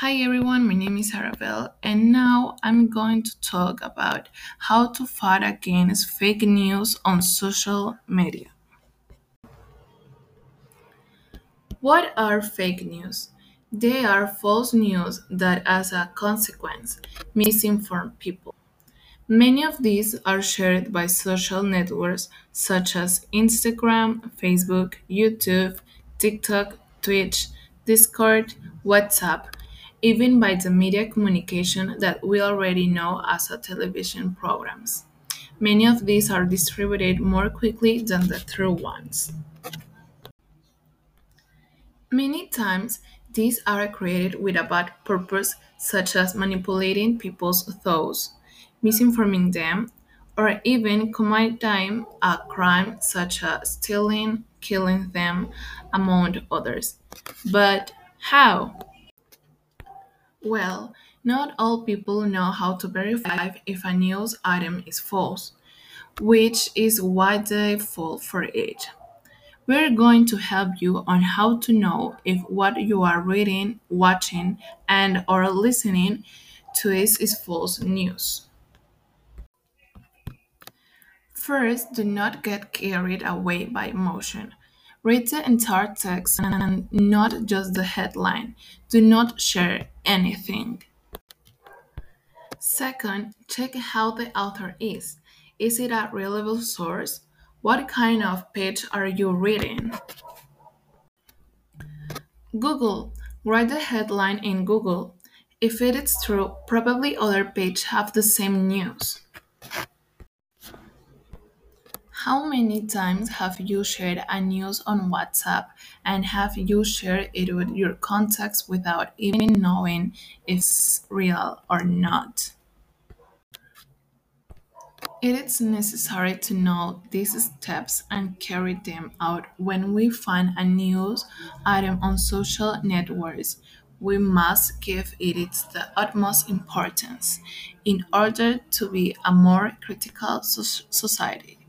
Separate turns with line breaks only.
Hi everyone, my name is Arabelle, and now I'm going to talk about how to fight against fake news on social media. What are fake news? They are false news that, as a consequence, misinform people. Many of these are shared by social networks such as Instagram, Facebook, YouTube, TikTok, Twitch, Discord, WhatsApp, even by the media communication that we already know as a television programs. Many of these are distributed more quickly than the true ones. Many times, these are created with a bad purpose, such as manipulating people's thoughts, misinforming them, or even committing a crime such as stealing, killing them, among others. But how? Well, not all people know how to verify if a news item is false, which is why they fall for it. We're going to help you on how to know if what you are reading, watching, and or listening to is, is false news. First, do not get carried away by emotion. Read the entire text and not just the headline. Do not share anything. Second, check how the author is. Is it a reliable source? What kind of page are you reading? Google. Write the headline in Google. If it is true, probably other pages have the same news. How many times have you shared a news on WhatsApp and have you shared it with your contacts without even knowing it's real or not? It is necessary to know these steps and carry them out when we find a news item on social networks. We must give it the utmost importance in order to be a more critical society.